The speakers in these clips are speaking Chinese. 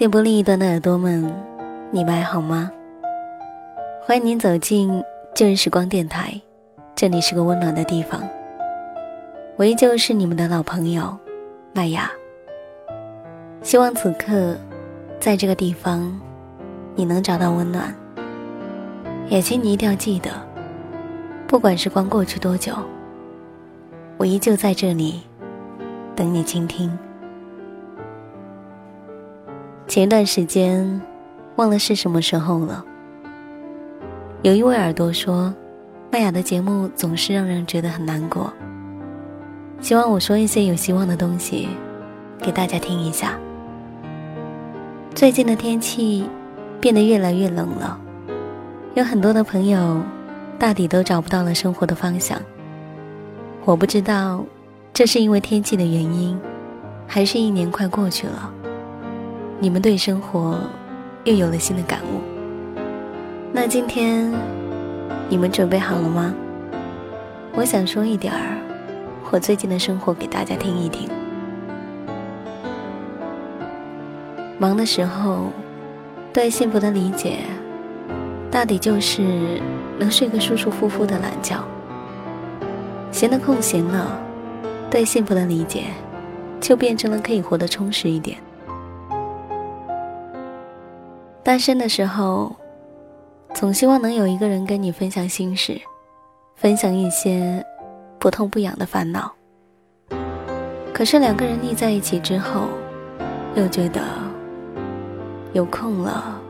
电波另一端的耳朵们，你们还好吗？欢迎您走进旧日时光电台，这里是个温暖的地方。我依旧是你们的老朋友麦雅。希望此刻，在这个地方，你能找到温暖。也请你一定要记得，不管时光过去多久，我依旧在这里等你倾听。前一段时间，忘了是什么时候了。有一位耳朵说，麦雅的节目总是让人觉得很难过。希望我说一些有希望的东西，给大家听一下。最近的天气变得越来越冷了，有很多的朋友大抵都找不到了生活的方向。我不知道，这是因为天气的原因，还是一年快过去了。你们对生活又有了新的感悟。那今天你们准备好了吗？我想说一点儿我最近的生活给大家听一听。忙的时候，对幸福的理解，大抵就是能睡个舒舒服服的懒觉；闲的空闲了，对幸福的理解，就变成了可以活得充实一点。单身的时候，总希望能有一个人跟你分享心事，分享一些不痛不痒的烦恼。可是两个人腻在一起之后，又觉得有空了，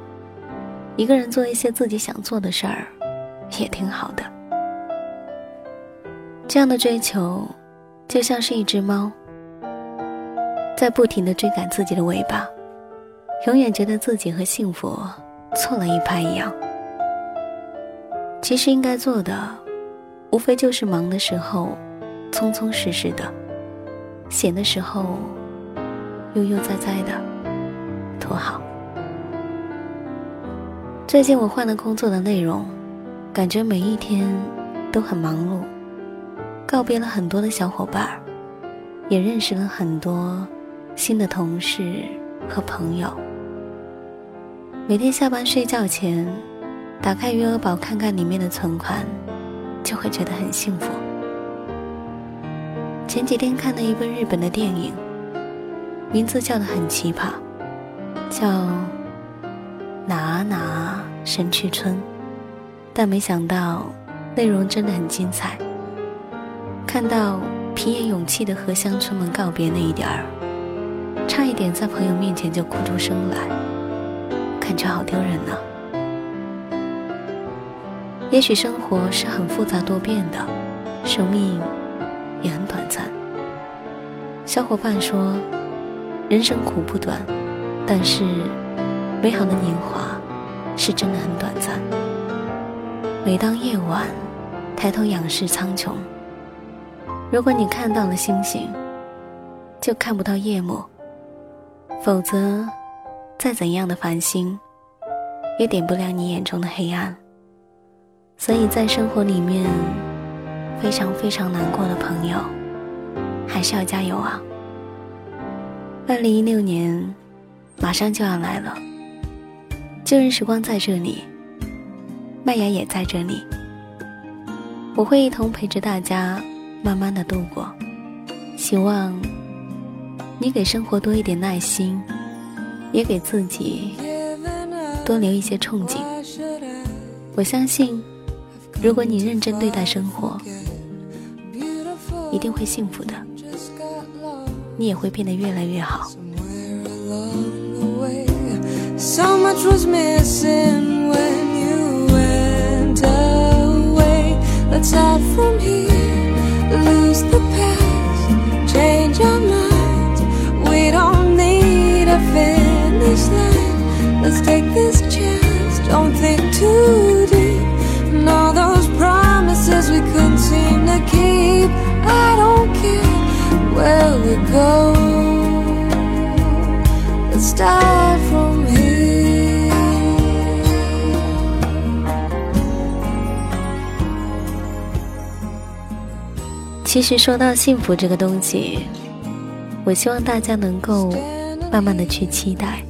一个人做一些自己想做的事儿，也挺好的。这样的追求，就像是一只猫，在不停的追赶自己的尾巴。永远觉得自己和幸福错了一拍一样。其实应该做的，无非就是忙的时候匆匆实实的，闲的时候悠悠哉哉的，多好。最近我换了工作的内容，感觉每一天都很忙碌，告别了很多的小伙伴也认识了很多新的同事和朋友。每天下班睡觉前，打开余额宝看看里面的存款，就会觉得很幸福。前几天看了一部日本的电影，名字叫的很奇葩，叫《哪哪神去村》，但没想到内容真的很精彩。看到平野勇气的和乡村们告别那一点儿，差一点在朋友面前就哭出声来。感觉好丢人呢。也许生活是很复杂多变的，生命也很短暂。小伙伴说，人生苦不短，但是美好的年华是真的很短暂。每当夜晚抬头仰视苍穹，如果你看到了星星，就看不到夜幕，否则。再怎样的繁星，也点不亮你眼中的黑暗。所以在生活里面，非常非常难过的朋友，还是要加油啊！二零一六年马上就要来了，旧日时光在这里，麦芽也在这里，我会一同陪着大家，慢慢的度过。希望你给生活多一点耐心。也给自己多留一些憧憬。我相信，如果你认真对待生活，一定会幸福的。你也会变得越来越好。So much was 其实说到幸福这个东西，我希望大家能够慢慢的去期待。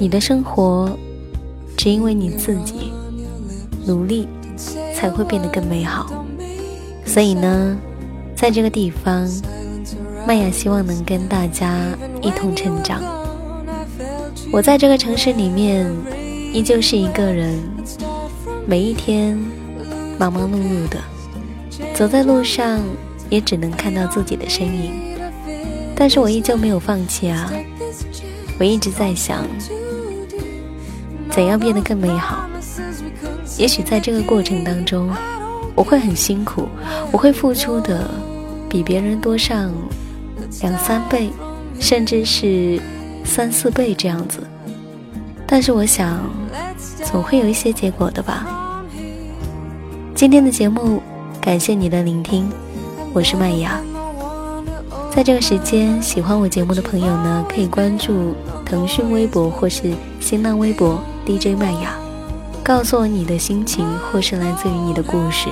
你的生活只因为你自己努力才会变得更美好。所以呢，在这个地方，麦雅希望能跟大家一同成长。我在这个城市里面，依旧是一个人，每一天忙忙碌碌的，走在路上也只能看到自己的身影。但是我依旧没有放弃啊！我一直在想，怎样变得更美好。也许在这个过程当中，我会很辛苦，我会付出的比别人多上两三倍，甚至是三四倍这样子。但是我想，总会有一些结果的吧。今天的节目，感谢你的聆听，我是麦芽。在这个时间，喜欢我节目的朋友呢，可以关注腾讯微博或是新浪微博 DJ 麦芽。告诉我你的心情，或是来自于你的故事，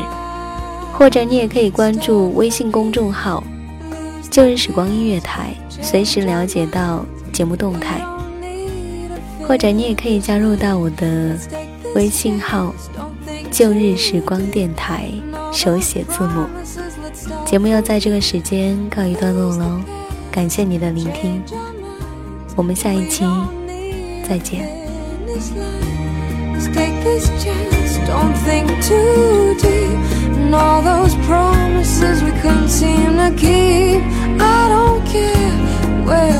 或者你也可以关注微信公众号“旧日时光音乐台”，随时了解到节目动态。或者你也可以加入到我的微信号“旧日时光电台”，手写字母。节目要在这个时间告一段落喽，感谢你的聆听，我们下一期再见。take this chance, don't think too deep. And all those promises we couldn't seem to keep. I don't care where